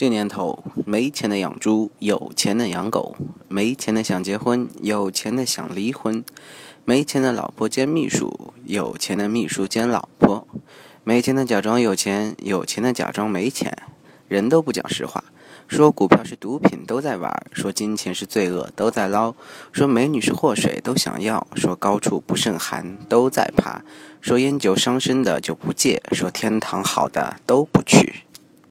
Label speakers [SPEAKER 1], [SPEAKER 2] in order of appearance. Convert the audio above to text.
[SPEAKER 1] 这年头，没钱的养猪，有钱的养狗；没钱的想结婚，有钱的想离婚；没钱的老婆兼秘书，有钱的秘书兼老婆；没钱的假装有钱，有钱的假装没钱。人都不讲实话，说股票是毒品都在玩，说金钱是罪恶都在捞，说美女是祸水都想要，说高处不胜寒都在爬，说烟酒伤身的就不戒，说天堂好的都不去。